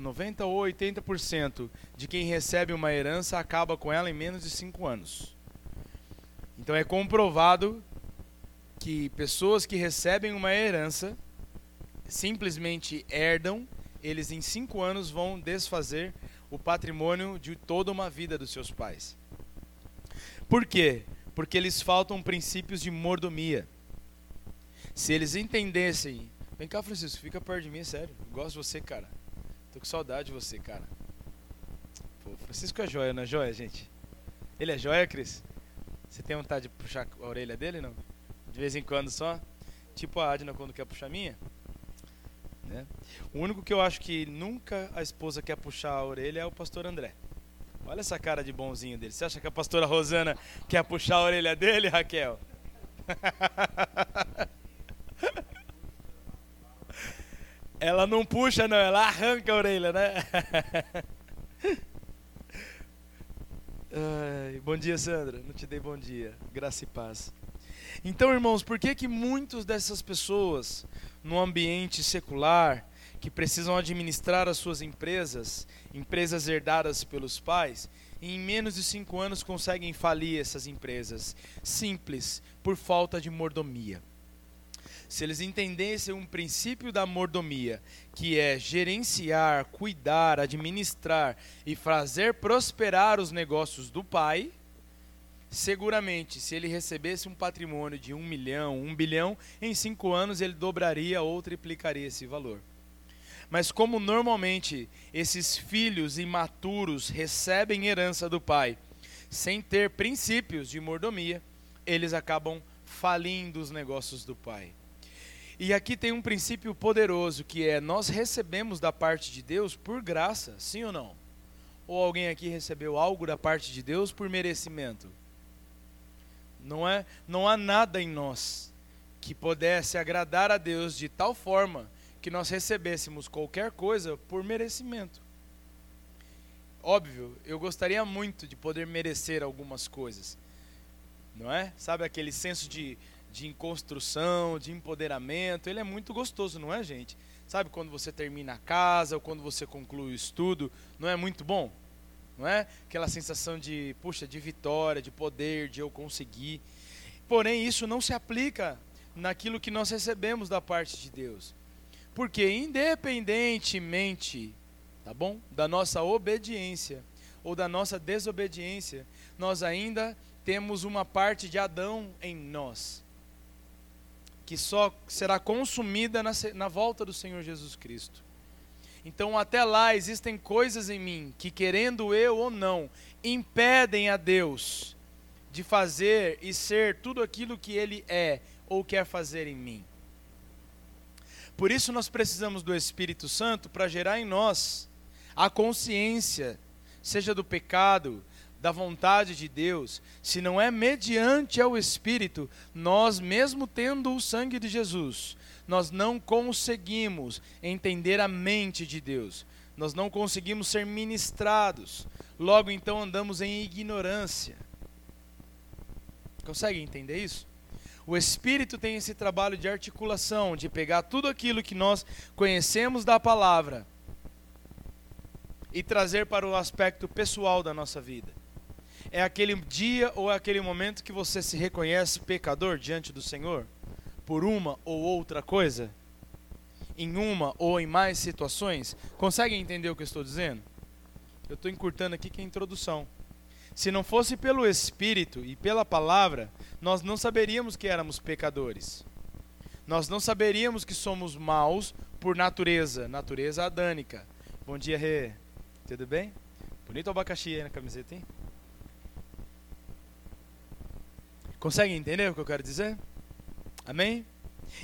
90 ou 80% de quem recebe uma herança acaba com ela em menos de 5 anos. Então é comprovado que pessoas que recebem uma herança simplesmente herdam, eles em 5 anos vão desfazer o patrimônio de toda uma vida dos seus pais. Por quê? Porque eles faltam princípios de mordomia. Se eles entendessem. Vem cá, Francisco, fica perto de mim, é sério. Eu gosto de você, cara. Tô com saudade de você, cara. Pô, Francisco é joia, não é joia, gente? Ele é joia, Cris? Você tem vontade de puxar a orelha dele, não? De vez em quando só? Tipo a Adna quando quer puxar a minha? Né? O único que eu acho que nunca a esposa quer puxar a orelha é o pastor André. Olha essa cara de bonzinho dele. Você acha que a pastora Rosana quer puxar a orelha dele, Raquel? ela não puxa, não, ela arranca a orelha, né? Ai, bom dia, Sandra. Não te dei bom dia. Graça e paz. Então, irmãos, por que que muitas dessas pessoas no ambiente secular que precisam administrar as suas empresas, empresas herdadas pelos pais, em menos de cinco anos conseguem falir essas empresas. Simples, por falta de mordomia. Se eles entendessem um princípio da mordomia, que é gerenciar, cuidar, administrar e fazer prosperar os negócios do pai, seguramente, se ele recebesse um patrimônio de um milhão, um bilhão, em cinco anos ele dobraria ou triplicaria esse valor. Mas como normalmente esses filhos imaturos recebem herança do pai sem ter princípios de mordomia, eles acabam falindo os negócios do pai. E aqui tem um princípio poderoso que é nós recebemos da parte de Deus por graça, sim ou não? Ou alguém aqui recebeu algo da parte de Deus por merecimento? Não é, não há nada em nós que pudesse agradar a Deus de tal forma que nós recebêssemos qualquer coisa por merecimento. Óbvio, eu gostaria muito de poder merecer algumas coisas, não é? Sabe aquele senso de, de construção, de empoderamento, ele é muito gostoso, não é, gente? Sabe quando você termina a casa ou quando você conclui o estudo, não é muito bom? Não é? Aquela sensação de, puxa, de vitória, de poder, de eu conseguir. Porém, isso não se aplica naquilo que nós recebemos da parte de Deus. Porque independentemente, tá bom? Da nossa obediência ou da nossa desobediência, nós ainda temos uma parte de Adão em nós, que só será consumida na, na volta do Senhor Jesus Cristo. Então, até lá existem coisas em mim que, querendo eu ou não, impedem a Deus de fazer e ser tudo aquilo que Ele é ou quer fazer em mim. Por isso nós precisamos do Espírito Santo para gerar em nós a consciência, seja do pecado, da vontade de Deus, se não é mediante ao Espírito, nós, mesmo tendo o sangue de Jesus, nós não conseguimos entender a mente de Deus, nós não conseguimos ser ministrados, logo então andamos em ignorância. Consegue entender isso? O Espírito tem esse trabalho de articulação, de pegar tudo aquilo que nós conhecemos da palavra e trazer para o aspecto pessoal da nossa vida. É aquele dia ou é aquele momento que você se reconhece pecador diante do Senhor por uma ou outra coisa? Em uma ou em mais situações? Conseguem entender o que eu estou dizendo? Eu estou encurtando aqui que é a introdução. Se não fosse pelo Espírito e pela palavra, nós não saberíamos que éramos pecadores. Nós não saberíamos que somos maus por natureza, natureza adânica. Bom dia, Rê. Tudo bem? Bonito o abacaxi aí na camiseta, hein? Conseguem entender o que eu quero dizer? Amém?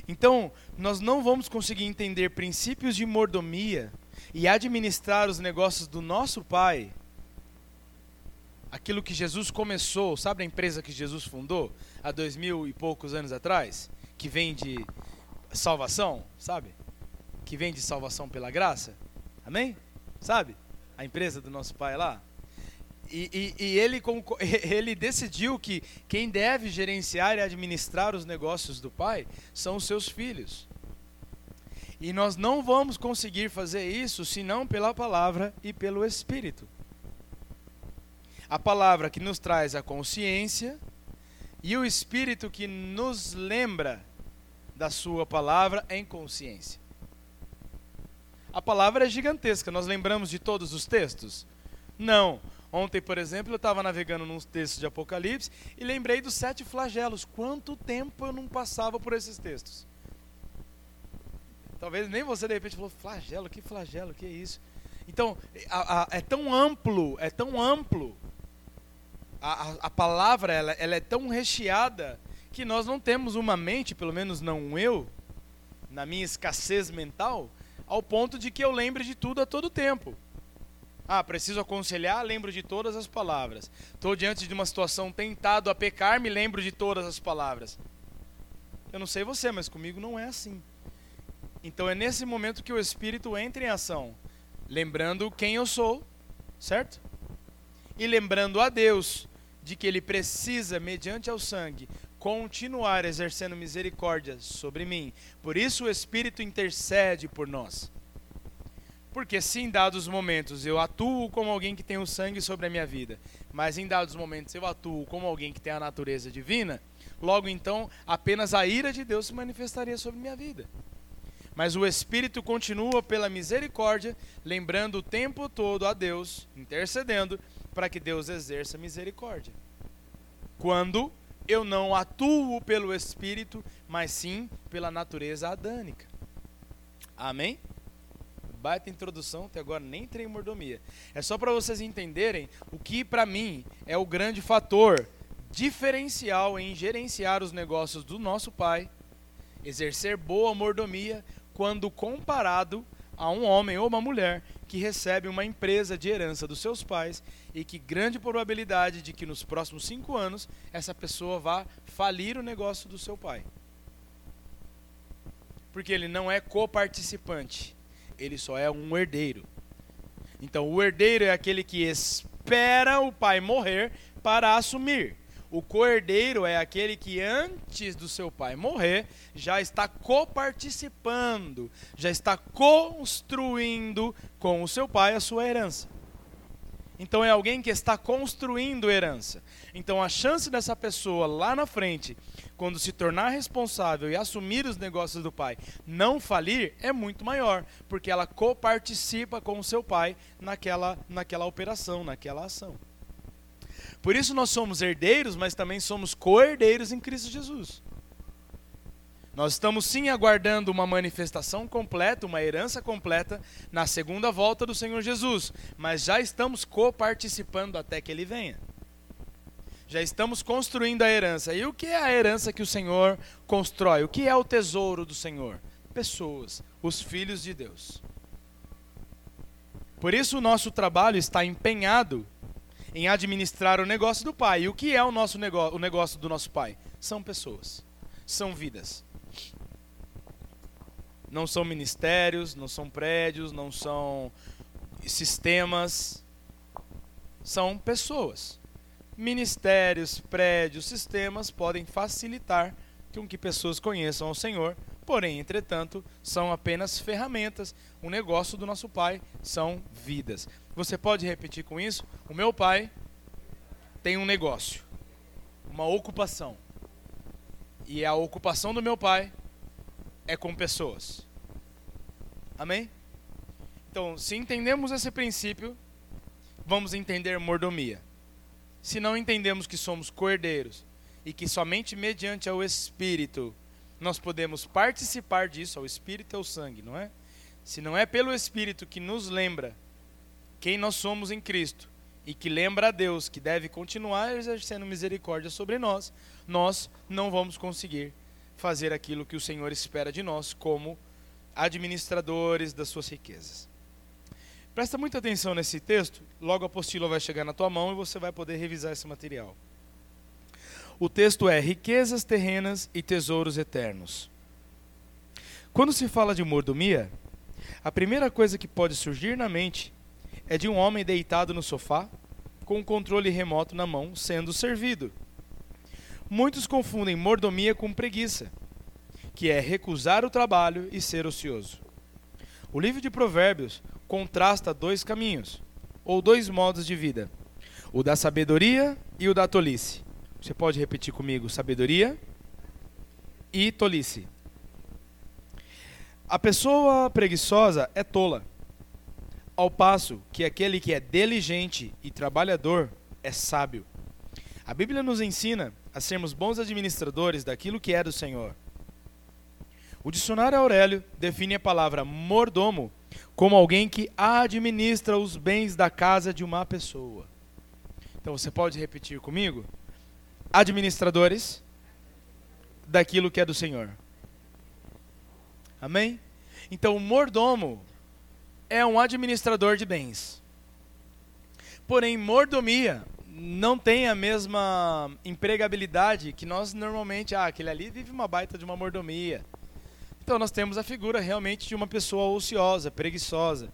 Então, nós não vamos conseguir entender princípios de mordomia e administrar os negócios do nosso Pai aquilo que Jesus começou, sabe a empresa que Jesus fundou há dois mil e poucos anos atrás, que vem de salvação, sabe? Que vem de salvação pela graça, amém? Sabe? A empresa do nosso pai lá. E, e, e ele, ele decidiu que quem deve gerenciar e administrar os negócios do pai são os seus filhos. E nós não vamos conseguir fazer isso senão pela palavra e pelo Espírito. A palavra que nos traz a consciência e o Espírito que nos lembra da Sua palavra em consciência. A palavra é gigantesca, nós lembramos de todos os textos? Não. Ontem, por exemplo, eu estava navegando num texto de Apocalipse e lembrei dos sete flagelos. Quanto tempo eu não passava por esses textos? Talvez nem você de repente falou, flagelo, que flagelo, que é isso? Então, a, a, é tão amplo, é tão amplo. A, a palavra, ela, ela é tão recheada que nós não temos uma mente, pelo menos não eu, na minha escassez mental, ao ponto de que eu lembre de tudo a todo tempo. Ah, preciso aconselhar, lembro de todas as palavras. Estou diante de uma situação tentado a pecar, me lembro de todas as palavras. Eu não sei você, mas comigo não é assim. Então é nesse momento que o Espírito entra em ação, lembrando quem eu sou, certo? E lembrando a Deus de que ele precisa, mediante ao sangue, continuar exercendo misericórdia sobre mim. Por isso o Espírito intercede por nós. Porque se em dados momentos eu atuo como alguém que tem o sangue sobre a minha vida, mas em dados momentos eu atuo como alguém que tem a natureza divina, logo então apenas a ira de Deus se manifestaria sobre minha vida. Mas o Espírito continua pela misericórdia, lembrando o tempo todo a Deus, intercedendo para que Deus exerça misericórdia. Quando eu não atuo pelo Espírito, mas sim pela natureza adânica. Amém? Baita introdução, até agora nem entrei em mordomia. É só para vocês entenderem o que para mim é o grande fator diferencial em gerenciar os negócios do nosso Pai, exercer boa mordomia, quando comparado a um homem ou uma mulher que recebe uma empresa de herança dos seus pais e que grande probabilidade de que nos próximos cinco anos essa pessoa vá falir o negócio do seu pai. Porque ele não é coparticipante, ele só é um herdeiro. Então, o herdeiro é aquele que espera o pai morrer para assumir. O coerdeiro é aquele que antes do seu pai morrer já está coparticipando, já está construindo com o seu pai a sua herança. Então é alguém que está construindo herança. Então a chance dessa pessoa lá na frente, quando se tornar responsável e assumir os negócios do pai, não falir é muito maior, porque ela coparticipa com o seu pai naquela naquela operação, naquela ação. Por isso nós somos herdeiros, mas também somos co-herdeiros em Cristo Jesus. Nós estamos sim aguardando uma manifestação completa, uma herança completa na segunda volta do Senhor Jesus, mas já estamos coparticipando até que ele venha. Já estamos construindo a herança. E o que é a herança que o Senhor constrói? O que é o tesouro do Senhor? Pessoas, os filhos de Deus. Por isso o nosso trabalho está empenhado em administrar o negócio do pai. E o que é o nosso negócio, o negócio do nosso pai? São pessoas, são vidas. Não são ministérios, não são prédios, não são sistemas, são pessoas. Ministérios, prédios, sistemas podem facilitar com que pessoas conheçam ao Senhor, porém, entretanto, são apenas ferramentas. O negócio do nosso Pai são vidas. Você pode repetir com isso? O meu pai tem um negócio, uma ocupação. E a ocupação do meu pai é com pessoas. Amém? Então, se entendemos esse princípio, vamos entender mordomia. Se não entendemos que somos cordeiros e que somente mediante ao Espírito nós podemos participar disso, ao Espírito é o sangue, não é? Se não é pelo Espírito que nos lembra quem nós somos em Cristo e que lembra a Deus que deve continuar exercendo misericórdia sobre nós, nós não vamos conseguir fazer aquilo que o Senhor espera de nós como administradores das suas riquezas. Presta muita atenção nesse texto, logo a apostila vai chegar na tua mão e você vai poder revisar esse material. O texto é riquezas terrenas e tesouros eternos. Quando se fala de mordomia, a primeira coisa que pode surgir na mente é de um homem deitado no sofá, com o um controle remoto na mão, sendo servido. Muitos confundem mordomia com preguiça, que é recusar o trabalho e ser ocioso. O livro de Provérbios contrasta dois caminhos, ou dois modos de vida: o da sabedoria e o da tolice. Você pode repetir comigo: sabedoria e tolice. A pessoa preguiçosa é tola, ao passo que aquele que é diligente e trabalhador é sábio. A Bíblia nos ensina a sermos bons administradores daquilo que é do Senhor. O dicionário Aurélio define a palavra mordomo como alguém que administra os bens da casa de uma pessoa. Então você pode repetir comigo? Administradores daquilo que é do Senhor. Amém? Então o mordomo é um administrador de bens. Porém, mordomia não tem a mesma empregabilidade que nós normalmente, ah, aquele ali vive uma baita de uma mordomia. Então nós temos a figura realmente de uma pessoa ociosa, preguiçosa,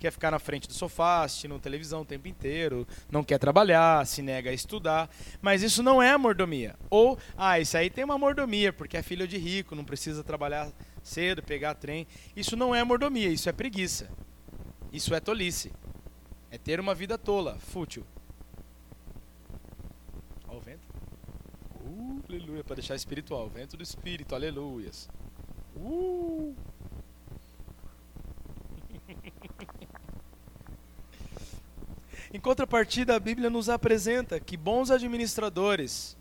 quer ficar na frente do sofá, assistindo televisão o tempo inteiro, não quer trabalhar, se nega a estudar, mas isso não é mordomia. Ou, ah, isso aí tem uma mordomia, porque é filho de rico, não precisa trabalhar cedo, pegar trem. Isso não é mordomia, isso é preguiça. Isso é tolice. É ter uma vida tola, fútil. aleluia, para deixar espiritual. Vento do Espírito, aleluias. Uh! em contrapartida, a Bíblia nos apresenta que bons administradores,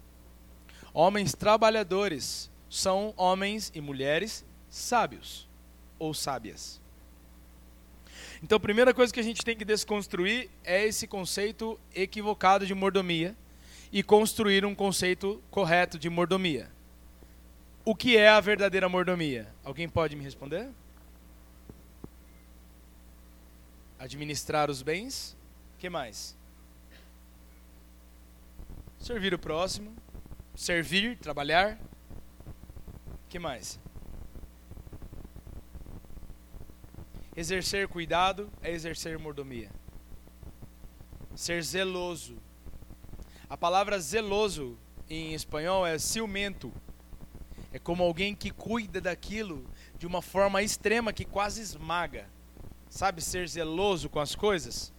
homens trabalhadores, são homens e mulheres sábios ou sábias. Então, a primeira coisa que a gente tem que desconstruir é esse conceito equivocado de mordomia e construir um conceito correto de mordomia. O que é a verdadeira mordomia? Alguém pode me responder? Administrar os bens. que mais? Servir o próximo. Servir, trabalhar. que mais? Exercer cuidado é exercer mordomia. Ser zeloso a palavra zeloso em espanhol é ciumento. É como alguém que cuida daquilo de uma forma extrema que quase esmaga. Sabe ser zeloso com as coisas?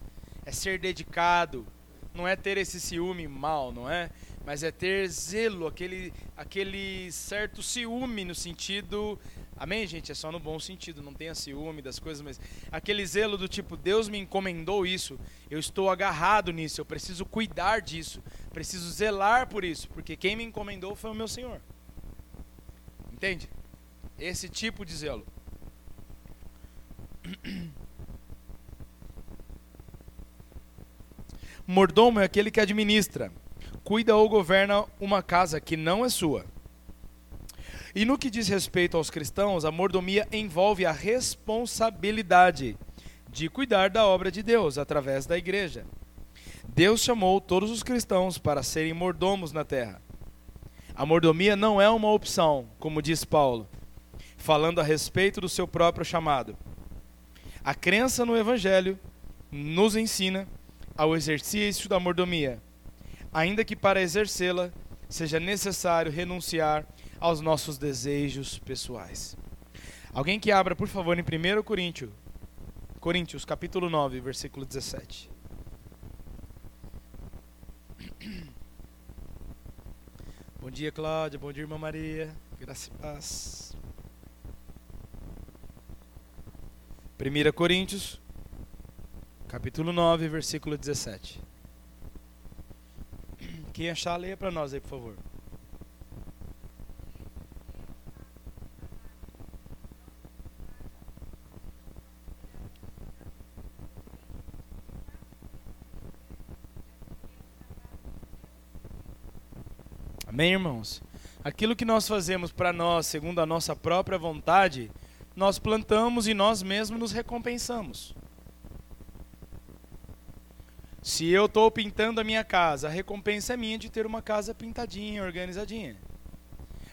É ser dedicado. Não é ter esse ciúme mal, não é? Mas é ter zelo, aquele, aquele certo ciúme no sentido Amém, gente? É só no bom sentido, não tenha ciúme das coisas, mas aquele zelo do tipo, Deus me encomendou isso, eu estou agarrado nisso, eu preciso cuidar disso, preciso zelar por isso, porque quem me encomendou foi o meu Senhor. Entende? Esse tipo de zelo. Mordomo é aquele que administra, cuida ou governa uma casa que não é sua e no que diz respeito aos cristãos, a mordomia envolve a responsabilidade de cuidar da obra de Deus através da igreja. Deus chamou todos os cristãos para serem mordomos na terra. A mordomia não é uma opção, como diz Paulo, falando a respeito do seu próprio chamado. A crença no Evangelho nos ensina ao exercício da mordomia, ainda que para exercê-la seja necessário renunciar aos nossos desejos pessoais. Alguém que abra, por favor, em 1 Coríntios, Coríntios, capítulo 9, versículo 17. Bom dia, Cláudia. Bom dia, irmã Maria. Graça e paz. 1 Coríntios, capítulo 9, versículo 17. Quem achar, leia para nós aí, por favor. Amém, irmãos? Aquilo que nós fazemos para nós, segundo a nossa própria vontade, nós plantamos e nós mesmos nos recompensamos. Se eu estou pintando a minha casa, a recompensa é minha de ter uma casa pintadinha, organizadinha.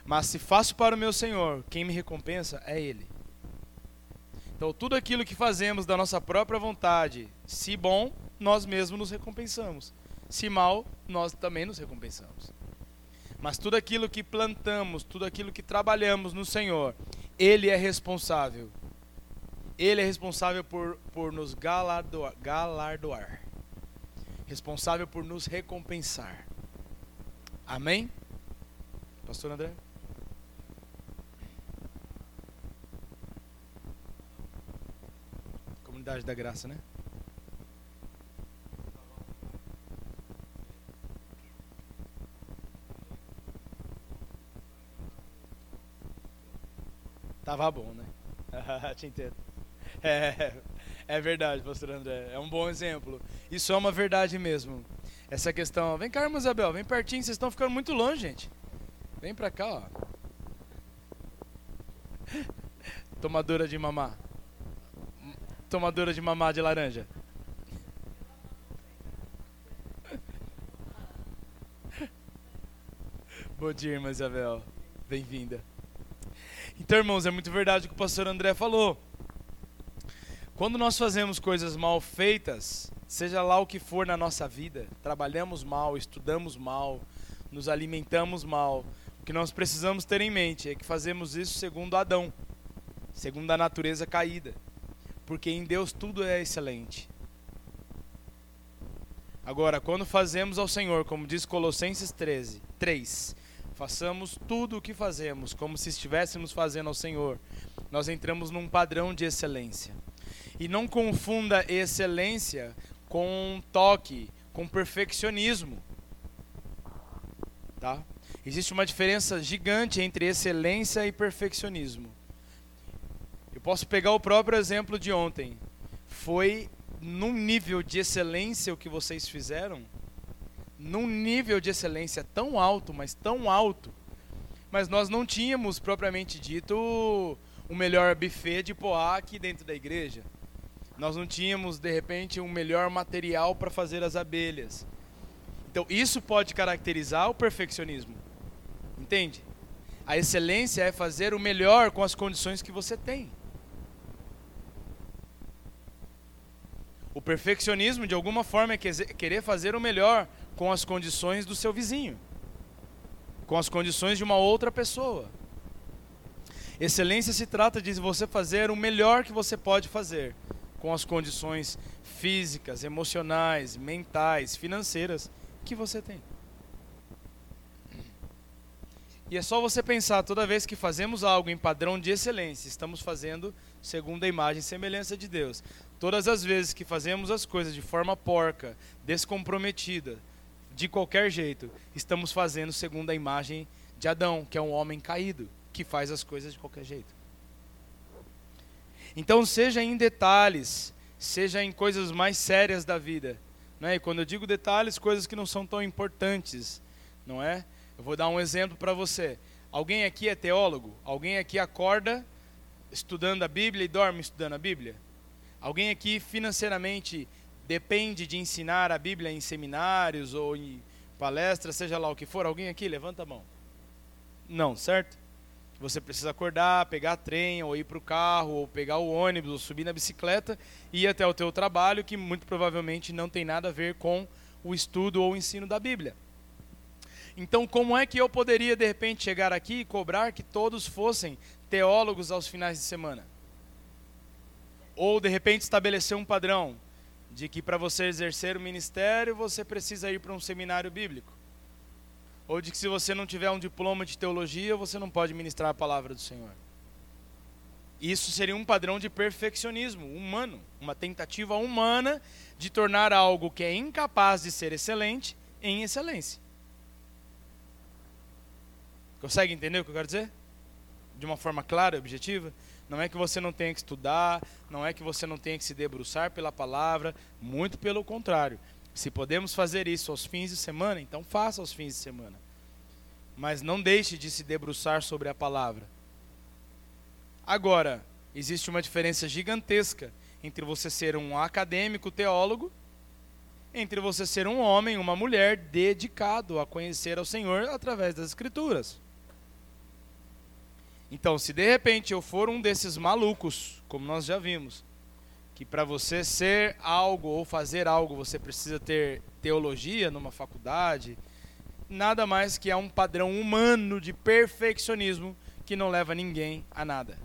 Mas se faço para o meu Senhor, quem me recompensa é Ele. Então, tudo aquilo que fazemos da nossa própria vontade, se bom, nós mesmos nos recompensamos. Se mal, nós também nos recompensamos. Mas tudo aquilo que plantamos, tudo aquilo que trabalhamos no Senhor, Ele é responsável. Ele é responsável por, por nos galardoar, galardoar. Responsável por nos recompensar. Amém? Pastor André? Comunidade da Graça, né? Tava bom, né? Te entendo. É, é verdade, pastor André. É um bom exemplo. Isso é uma verdade mesmo. Essa questão. Vem cá, irmã Isabel, vem pertinho, vocês estão ficando muito longe, gente. Vem pra cá, ó. Tomadora de mamá. Tomadora de mamá de laranja. Bom dia, irmã Isabel. Bem-vinda. Então, irmãos, é muito verdade o que o pastor André falou. Quando nós fazemos coisas mal feitas, seja lá o que for na nossa vida, trabalhamos mal, estudamos mal, nos alimentamos mal, o que nós precisamos ter em mente é que fazemos isso segundo Adão, segundo a natureza caída, porque em Deus tudo é excelente. Agora, quando fazemos ao Senhor, como diz Colossenses 13, 3, façamos tudo o que fazemos como se estivéssemos fazendo ao Senhor, nós entramos num padrão de excelência. E não confunda excelência com toque, com perfeccionismo. Tá? Existe uma diferença gigante entre excelência e perfeccionismo. Eu posso pegar o próprio exemplo de ontem. Foi num nível de excelência o que vocês fizeram? Num nível de excelência tão alto, mas tão alto. Mas nós não tínhamos propriamente dito o melhor buffet de poá aqui dentro da igreja. Nós não tínhamos, de repente, um melhor material para fazer as abelhas. Então, isso pode caracterizar o perfeccionismo. Entende? A excelência é fazer o melhor com as condições que você tem. O perfeccionismo, de alguma forma, é querer fazer o melhor com as condições do seu vizinho, com as condições de uma outra pessoa. Excelência se trata de você fazer o melhor que você pode fazer com as condições físicas, emocionais, mentais, financeiras que você tem. E é só você pensar, toda vez que fazemos algo em padrão de excelência, estamos fazendo segundo a imagem e semelhança de Deus. Todas as vezes que fazemos as coisas de forma porca, descomprometida, de qualquer jeito, estamos fazendo segundo a imagem de Adão, que é um homem caído, que faz as coisas de qualquer jeito. Então, seja em detalhes, seja em coisas mais sérias da vida. Né? E quando eu digo detalhes, coisas que não são tão importantes, não é? Eu vou dar um exemplo para você. Alguém aqui é teólogo? Alguém aqui acorda estudando a Bíblia e dorme estudando a Bíblia? Alguém aqui financeiramente depende de ensinar a Bíblia em seminários ou em palestras, seja lá o que for? Alguém aqui? Levanta a mão. Não, certo? Você precisa acordar, pegar trem, ou ir para o carro, ou pegar o ônibus, ou subir na bicicleta e ir até o teu trabalho, que muito provavelmente não tem nada a ver com o estudo ou o ensino da Bíblia. Então, como é que eu poderia de repente chegar aqui e cobrar que todos fossem teólogos aos finais de semana? Ou de repente estabelecer um padrão de que para você exercer o ministério você precisa ir para um seminário bíblico? ou de que se você não tiver um diploma de teologia, você não pode ministrar a palavra do Senhor. Isso seria um padrão de perfeccionismo humano, uma tentativa humana de tornar algo que é incapaz de ser excelente em excelência. Consegue entender o que eu quero dizer? De uma forma clara e objetiva? Não é que você não tenha que estudar, não é que você não tenha que se debruçar pela palavra, muito pelo contrário. Se podemos fazer isso aos fins de semana, então faça aos fins de semana. Mas não deixe de se debruçar sobre a palavra. Agora, existe uma diferença gigantesca entre você ser um acadêmico teólogo, entre você ser um homem, uma mulher dedicado a conhecer ao Senhor através das Escrituras. Então, se de repente eu for um desses malucos, como nós já vimos, que para você ser algo ou fazer algo você precisa ter teologia numa faculdade, nada mais que é um padrão humano de perfeccionismo que não leva ninguém a nada.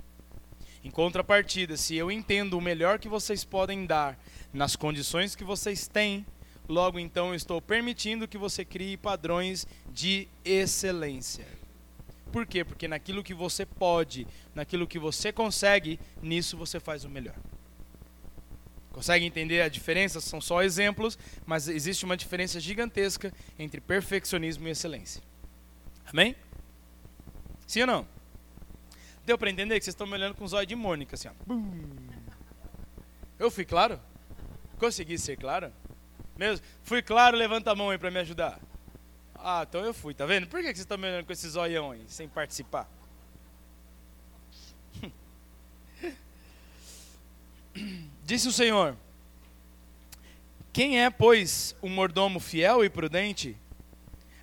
Em contrapartida, se eu entendo o melhor que vocês podem dar nas condições que vocês têm, logo então eu estou permitindo que você crie padrões de excelência. Por quê? Porque naquilo que você pode, naquilo que você consegue, nisso você faz o melhor. Consegue entender a diferença? São só exemplos, mas existe uma diferença gigantesca entre perfeccionismo e excelência. Amém? Sim ou não? Deu para entender que vocês estão me olhando com os olhos de Mônica, assim, ó. Eu fui claro? Consegui ser claro? Mesmo? Fui claro, levanta a mão aí para me ajudar. Ah, então eu fui, tá vendo? Por que vocês estão me olhando com esses olhão aí, sem participar? Disse o Senhor: Quem é, pois, o mordomo fiel e prudente,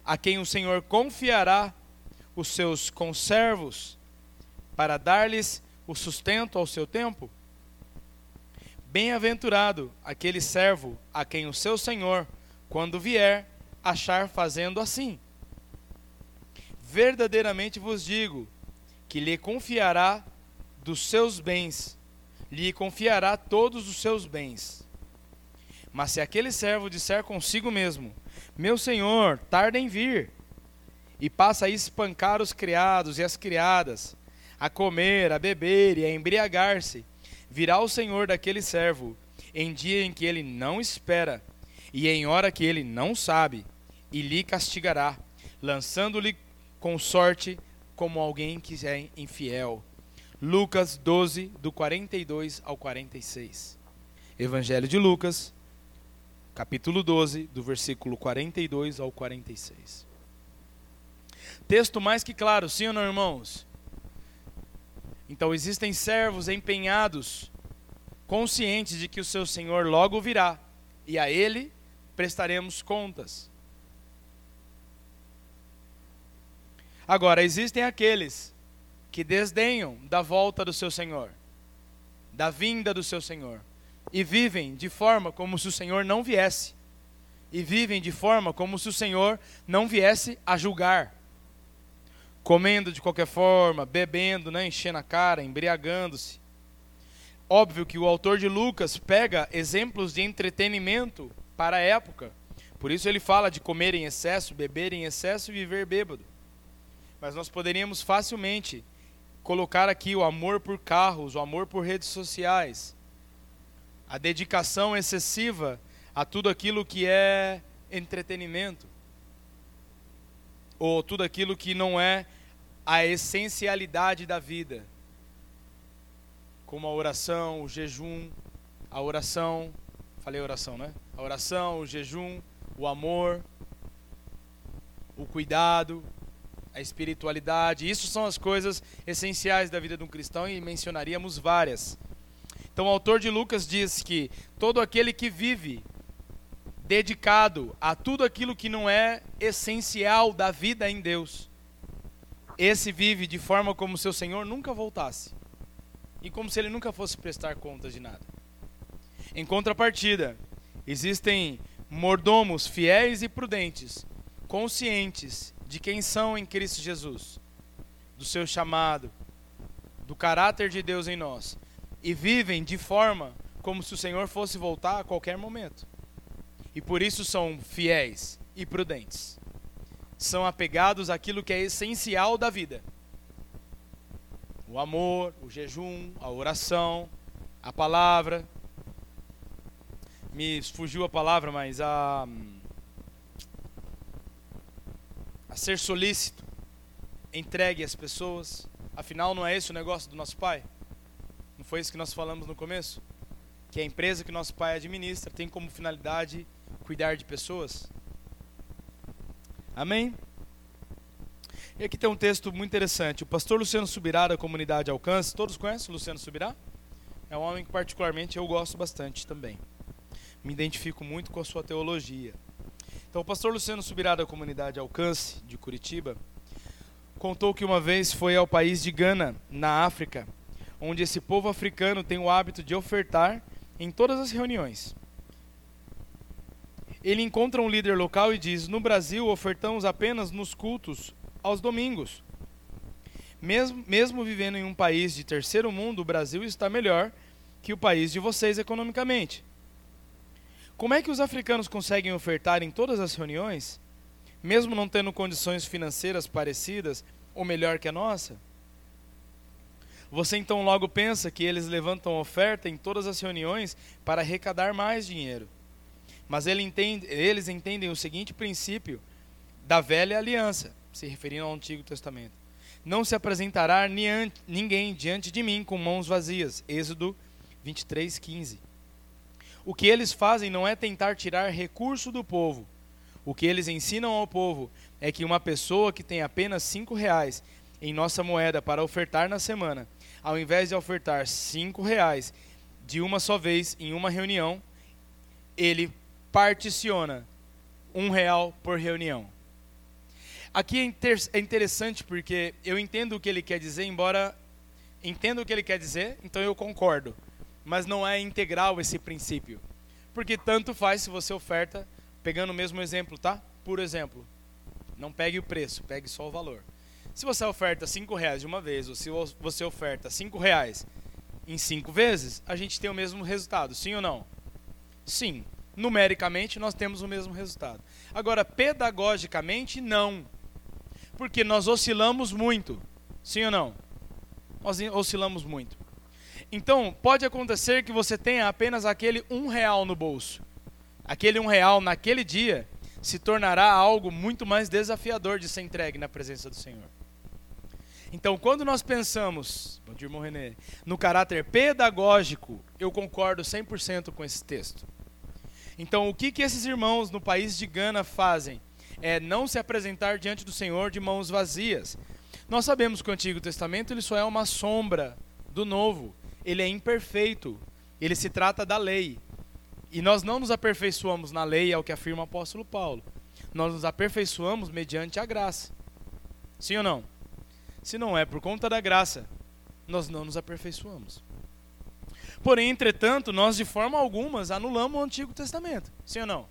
a quem o Senhor confiará os seus conservos para dar-lhes o sustento ao seu tempo? Bem-aventurado aquele servo a quem o seu senhor, quando vier, achar fazendo assim. Verdadeiramente vos digo que lhe confiará dos seus bens lhe confiará todos os seus bens. Mas se aquele servo disser consigo mesmo: Meu senhor, tarda em vir, e passa a espancar os criados e as criadas, a comer, a beber e a embriagar-se, virá o senhor daquele servo em dia em que ele não espera e em hora que ele não sabe, e lhe castigará, lançando-lhe com sorte como alguém que é infiel. Lucas 12, do 42 ao 46. Evangelho de Lucas, capítulo 12, do versículo 42 ao 46. Texto mais que claro, sim ou não, irmãos? Então existem servos empenhados, conscientes de que o seu Senhor logo virá, e a ele prestaremos contas. Agora, existem aqueles que desdenham da volta do seu Senhor, da vinda do seu Senhor, e vivem de forma como se o Senhor não viesse, e vivem de forma como se o Senhor não viesse a julgar, comendo de qualquer forma, bebendo, né, enchendo a cara, embriagando-se. Óbvio que o autor de Lucas pega exemplos de entretenimento para a época. Por isso ele fala de comer em excesso, beber em excesso e viver bêbado. Mas nós poderíamos facilmente colocar aqui o amor por carros, o amor por redes sociais, a dedicação excessiva a tudo aquilo que é entretenimento, ou tudo aquilo que não é a essencialidade da vida, como a oração, o jejum, a oração, falei oração, né? A oração, o jejum, o amor, o cuidado, a espiritualidade. Isso são as coisas essenciais da vida de um cristão e mencionaríamos várias. Então, o autor de Lucas diz que todo aquele que vive dedicado a tudo aquilo que não é essencial da vida em Deus, esse vive de forma como se o Senhor nunca voltasse e como se ele nunca fosse prestar contas de nada. Em contrapartida, existem mordomos fiéis e prudentes, conscientes de quem são em Cristo Jesus, do seu chamado, do caráter de Deus em nós, e vivem de forma como se o Senhor fosse voltar a qualquer momento. E por isso são fiéis e prudentes. São apegados àquilo que é essencial da vida: o amor, o jejum, a oração, a palavra. Me fugiu a palavra, mas a a ser solícito, entregue às pessoas. Afinal, não é esse o negócio do nosso pai? Não foi isso que nós falamos no começo? Que a empresa que nosso pai administra tem como finalidade cuidar de pessoas? Amém? E aqui tem um texto muito interessante. O pastor Luciano Subirá, da comunidade Alcance, todos conhecem o Luciano Subirá? É um homem que, particularmente, eu gosto bastante também. Me identifico muito com a sua teologia. Então, o pastor Luciano Subirá, da comunidade Alcance, de Curitiba, contou que uma vez foi ao país de Gana, na África, onde esse povo africano tem o hábito de ofertar em todas as reuniões. Ele encontra um líder local e diz: No Brasil, ofertamos apenas nos cultos aos domingos. mesmo, mesmo vivendo em um país de terceiro mundo, o Brasil está melhor que o país de vocês economicamente. Como é que os africanos conseguem ofertar em todas as reuniões, mesmo não tendo condições financeiras parecidas ou melhor que a nossa? Você então logo pensa que eles levantam oferta em todas as reuniões para arrecadar mais dinheiro. Mas ele entende, eles entendem o seguinte princípio da velha aliança, se referindo ao Antigo Testamento. Não se apresentará ninguém diante de mim com mãos vazias. Êxodo 23, 15. O que eles fazem não é tentar tirar recurso do povo. O que eles ensinam ao povo é que uma pessoa que tem apenas cinco reais em nossa moeda para ofertar na semana ao invés de ofertar cinco reais de uma só vez em uma reunião, ele particiona um real por reunião. Aqui é, inter é interessante porque eu entendo o que ele quer dizer, embora entenda o que ele quer dizer, então eu concordo. Mas não é integral esse princípio. Porque tanto faz se você oferta, pegando o mesmo exemplo, tá? Por exemplo, não pegue o preço, pegue só o valor. Se você oferta cinco reais de uma vez, ou se você oferta cinco reais em cinco vezes, a gente tem o mesmo resultado, sim ou não? Sim. Numericamente, nós temos o mesmo resultado. Agora, pedagogicamente, não. Porque nós oscilamos muito. Sim ou não? Nós oscilamos muito. Então, pode acontecer que você tenha apenas aquele um real no bolso. Aquele um real naquele dia se tornará algo muito mais desafiador de ser entregue na presença do Senhor. Então, quando nós pensamos, bom dia, irmão René, no caráter pedagógico, eu concordo 100% com esse texto. Então, o que, que esses irmãos no país de Gana fazem? É não se apresentar diante do Senhor de mãos vazias. Nós sabemos que o Antigo Testamento ele só é uma sombra do Novo. Ele é imperfeito. Ele se trata da lei. E nós não nos aperfeiçoamos na lei, é o que afirma o apóstolo Paulo. Nós nos aperfeiçoamos mediante a graça. Sim ou não? Se não é por conta da graça, nós não nos aperfeiçoamos. Porém, entretanto, nós de forma alguma anulamos o Antigo Testamento. Sim ou não?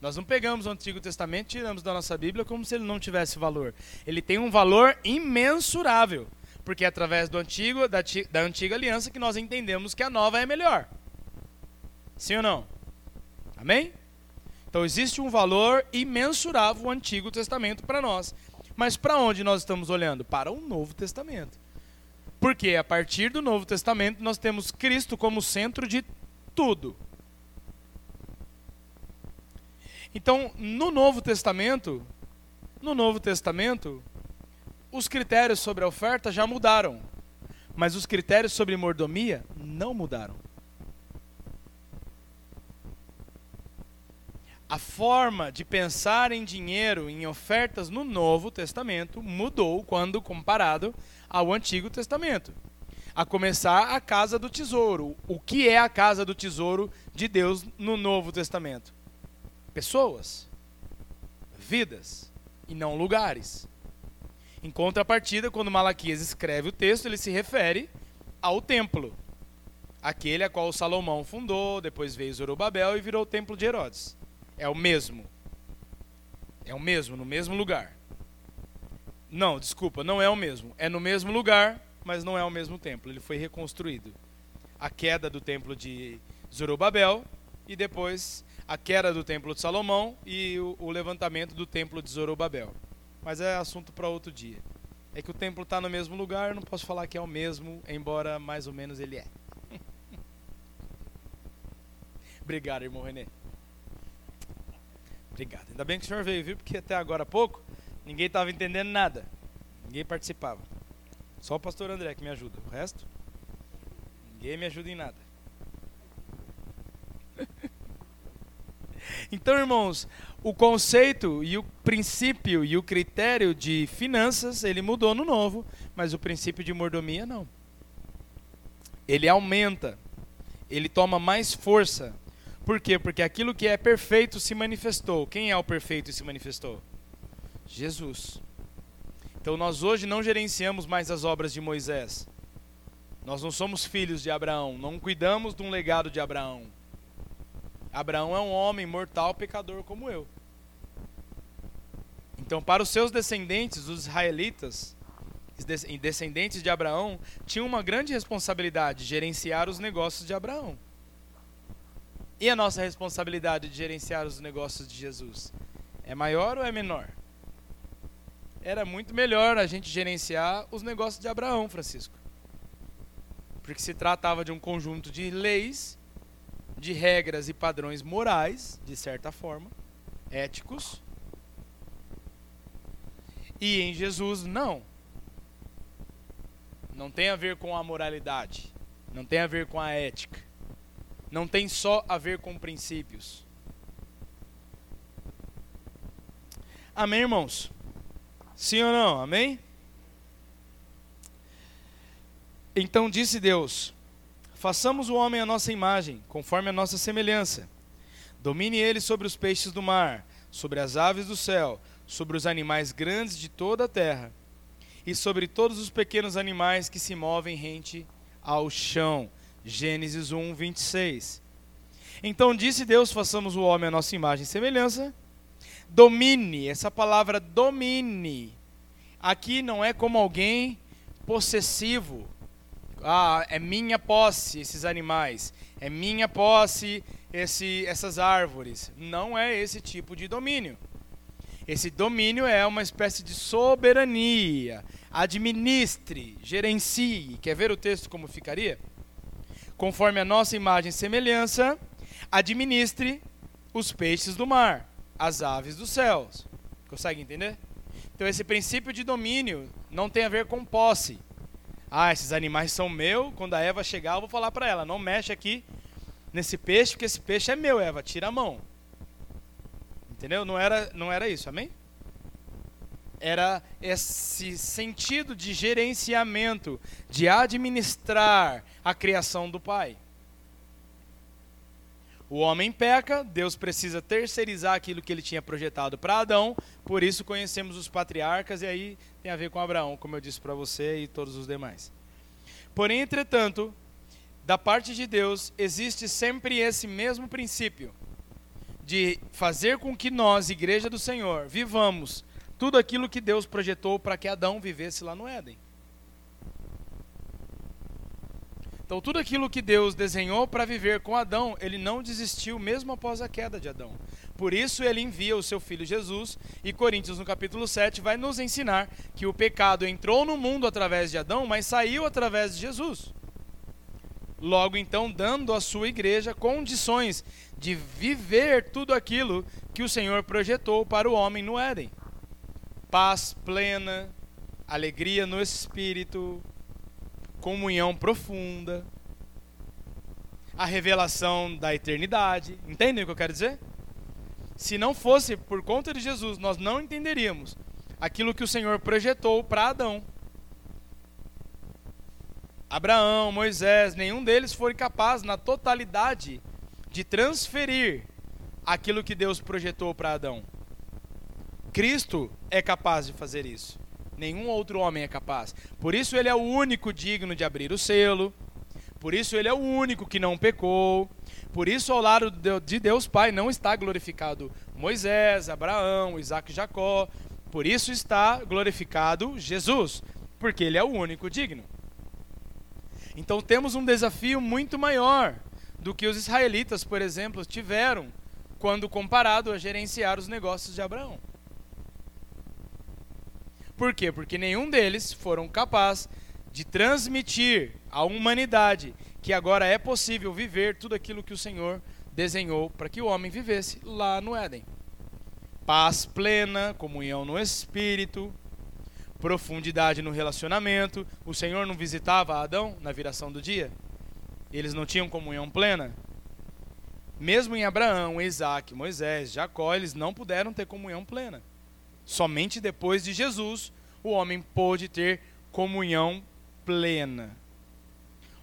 Nós não pegamos o Antigo Testamento e tiramos da nossa Bíblia como se ele não tivesse valor. Ele tem um valor imensurável. Porque é através do antigo, da, da antiga aliança que nós entendemos que a nova é melhor. Sim ou não? Amém? Então existe um valor imensurável o Antigo Testamento para nós. Mas para onde nós estamos olhando? Para o Novo Testamento. Porque a partir do Novo Testamento nós temos Cristo como centro de tudo. Então, no Novo Testamento, no Novo Testamento, os critérios sobre a oferta já mudaram, mas os critérios sobre mordomia não mudaram. a forma de pensar em dinheiro, em ofertas no Novo Testamento mudou quando comparado ao Antigo Testamento. A começar a casa do tesouro. O que é a casa do tesouro de Deus no Novo Testamento? Pessoas, vidas e não lugares. Em contrapartida, quando Malaquias escreve o texto, ele se refere ao templo, aquele a qual Salomão fundou, depois veio Zorobabel e virou o templo de Herodes. É o mesmo. É o mesmo, no mesmo lugar. Não, desculpa, não é o mesmo. É no mesmo lugar, mas não é o mesmo templo. Ele foi reconstruído. A queda do templo de Zorobabel e depois a queda do templo de Salomão e o, o levantamento do templo de Zorobabel. Mas é assunto para outro dia. É que o templo está no mesmo lugar, não posso falar que é o mesmo, embora mais ou menos ele é. Obrigado, irmão Renê. Obrigado. Ainda bem que o senhor veio, viu? Porque até agora há pouco ninguém estava entendendo nada. Ninguém participava. Só o pastor André que me ajuda. O resto, ninguém me ajuda em nada. então, irmãos, o conceito e o princípio e o critério de finanças, ele mudou no novo, mas o princípio de mordomia não. Ele aumenta. Ele toma mais força por quê? Porque aquilo que é perfeito se manifestou. Quem é o perfeito e se manifestou? Jesus. Então nós hoje não gerenciamos mais as obras de Moisés. Nós não somos filhos de Abraão, não cuidamos de um legado de Abraão. Abraão é um homem mortal, pecador como eu. Então, para os seus descendentes, os israelitas, descendentes de Abraão, tinham uma grande responsabilidade de gerenciar os negócios de Abraão. E a nossa responsabilidade de gerenciar os negócios de Jesus? É maior ou é menor? Era muito melhor a gente gerenciar os negócios de Abraão, Francisco. Porque se tratava de um conjunto de leis, de regras e padrões morais, de certa forma, éticos. E em Jesus, não. Não tem a ver com a moralidade. Não tem a ver com a ética não tem só a ver com princípios. Amém, irmãos? Sim ou não? Amém? Então disse Deus: Façamos o homem à nossa imagem, conforme a nossa semelhança. Domine ele sobre os peixes do mar, sobre as aves do céu, sobre os animais grandes de toda a terra, e sobre todos os pequenos animais que se movem rente ao chão. Gênesis 1, 26. Então disse Deus: façamos o homem à nossa imagem e semelhança. Domine, essa palavra domine, aqui não é como alguém possessivo. Ah, é minha posse esses animais, é minha posse esse, essas árvores. Não é esse tipo de domínio. Esse domínio é uma espécie de soberania. Administre, gerencie. Quer ver o texto como ficaria? conforme a nossa imagem e semelhança, administre os peixes do mar, as aves dos céus. Consegue entender? Então esse princípio de domínio não tem a ver com posse. Ah, esses animais são meus. Quando a Eva chegar, eu vou falar para ela: não mexe aqui nesse peixe, porque esse peixe é meu, Eva. Tira a mão. Entendeu? Não era, não era isso, amém? Era esse sentido de gerenciamento, de administrar, a criação do Pai. O homem peca, Deus precisa terceirizar aquilo que ele tinha projetado para Adão, por isso conhecemos os patriarcas, e aí tem a ver com Abraão, como eu disse para você e todos os demais. Porém, entretanto, da parte de Deus existe sempre esse mesmo princípio de fazer com que nós, igreja do Senhor, vivamos tudo aquilo que Deus projetou para que Adão vivesse lá no Éden. Então, tudo aquilo que Deus desenhou para viver com Adão, ele não desistiu mesmo após a queda de Adão. Por isso, ele envia o seu filho Jesus, e Coríntios, no capítulo 7, vai nos ensinar que o pecado entrou no mundo através de Adão, mas saiu através de Jesus. Logo, então, dando à sua igreja condições de viver tudo aquilo que o Senhor projetou para o homem no Éden: paz plena, alegria no espírito, comunhão profunda, a revelação da eternidade. Entendem o que eu quero dizer? Se não fosse por conta de Jesus, nós não entenderíamos aquilo que o Senhor projetou para Adão. Abraão, Moisés, nenhum deles foi capaz na totalidade de transferir aquilo que Deus projetou para Adão. Cristo é capaz de fazer isso. Nenhum outro homem é capaz. Por isso ele é o único digno de abrir o selo. Por isso ele é o único que não pecou. Por isso ao lado de Deus Pai não está glorificado Moisés, Abraão, Isaac e Jacó. Por isso está glorificado Jesus, porque ele é o único digno. Então temos um desafio muito maior do que os israelitas, por exemplo, tiveram quando comparado a gerenciar os negócios de Abraão. Por quê? Porque nenhum deles foram capazes de transmitir à humanidade que agora é possível viver tudo aquilo que o Senhor desenhou para que o homem vivesse lá no Éden. Paz plena, comunhão no espírito, profundidade no relacionamento. O Senhor não visitava Adão na viração do dia? Eles não tinham comunhão plena? Mesmo em Abraão, Isaac, Moisés, Jacó, eles não puderam ter comunhão plena. Somente depois de Jesus o homem pôde ter comunhão plena.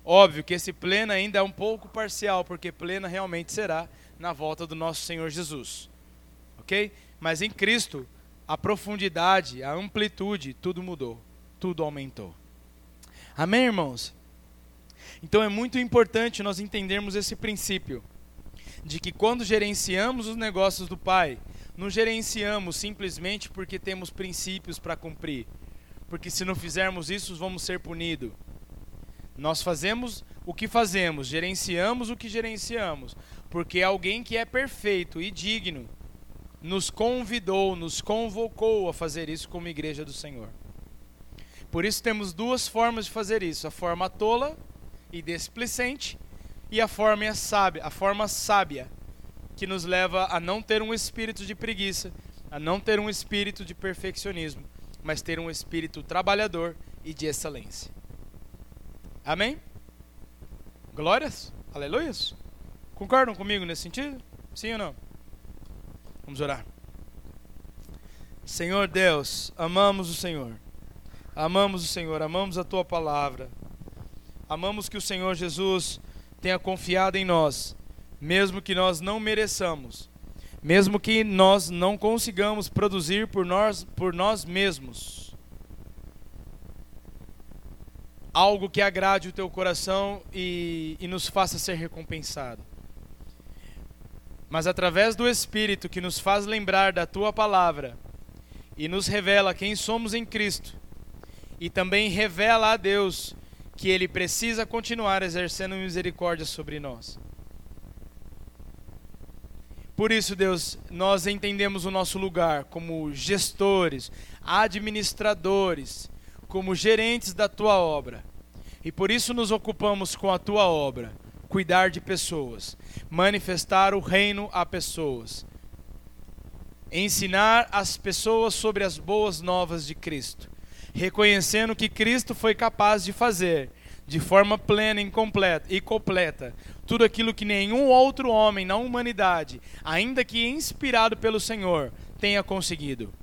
Óbvio que esse plena ainda é um pouco parcial, porque plena realmente será na volta do nosso Senhor Jesus. Ok? Mas em Cristo, a profundidade, a amplitude, tudo mudou, tudo aumentou. Amém, irmãos? Então é muito importante nós entendermos esse princípio de que quando gerenciamos os negócios do Pai, não gerenciamos simplesmente porque temos princípios para cumprir, porque se não fizermos isso, vamos ser punidos. Nós fazemos o que fazemos, gerenciamos o que gerenciamos, porque alguém que é perfeito e digno nos convidou, nos convocou a fazer isso como igreja do Senhor. Por isso temos duas formas de fazer isso: a forma tola e displicente e a forma sábia, a forma sábia, que nos leva a não ter um espírito de preguiça, a não ter um espírito de perfeccionismo, mas ter um espírito trabalhador e de excelência. Amém? Glórias? Aleluias? Concordam comigo nesse sentido? Sim ou não? Vamos orar. Senhor Deus, amamos o Senhor. Amamos o Senhor, amamos a tua palavra. Amamos que o Senhor Jesus tenha confiado em nós, mesmo que nós não mereçamos, mesmo que nós não consigamos produzir por nós, por nós mesmos algo que agrade o teu coração e, e nos faça ser recompensado. Mas através do Espírito que nos faz lembrar da tua palavra e nos revela quem somos em Cristo, e também revela a Deus que Ele precisa continuar exercendo misericórdia sobre nós. Por isso, Deus, nós entendemos o nosso lugar como gestores, administradores, como gerentes da tua obra. E por isso nos ocupamos com a tua obra, cuidar de pessoas, manifestar o reino a pessoas, ensinar as pessoas sobre as boas novas de Cristo, reconhecendo que Cristo foi capaz de fazer de forma plena e completa, e completa tudo aquilo que nenhum outro homem na humanidade, ainda que inspirado pelo Senhor, tenha conseguido.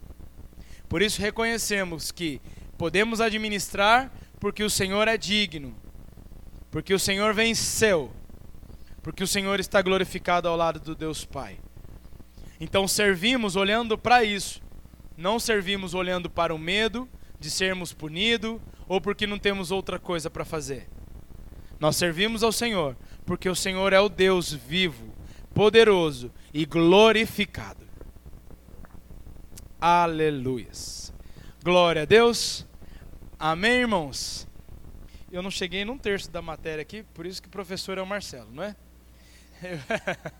Por isso reconhecemos que podemos administrar porque o Senhor é digno, porque o Senhor venceu, porque o Senhor está glorificado ao lado do Deus Pai. Então servimos olhando para isso, não servimos olhando para o medo de sermos punidos ou porque não temos outra coisa para fazer. Nós servimos ao Senhor porque o Senhor é o Deus vivo, poderoso e glorificado. Aleluias. Glória a Deus. Amém, irmãos? Eu não cheguei num terço da matéria aqui, por isso que o professor é o Marcelo, não é?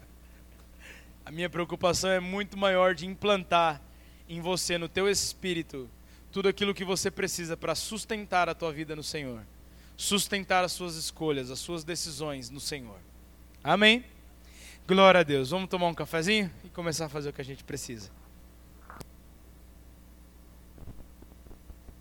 a minha preocupação é muito maior de implantar em você, no teu espírito, tudo aquilo que você precisa para sustentar a tua vida no Senhor. Sustentar as suas escolhas, as suas decisões no Senhor. Amém? Glória a Deus. Vamos tomar um cafezinho e começar a fazer o que a gente precisa.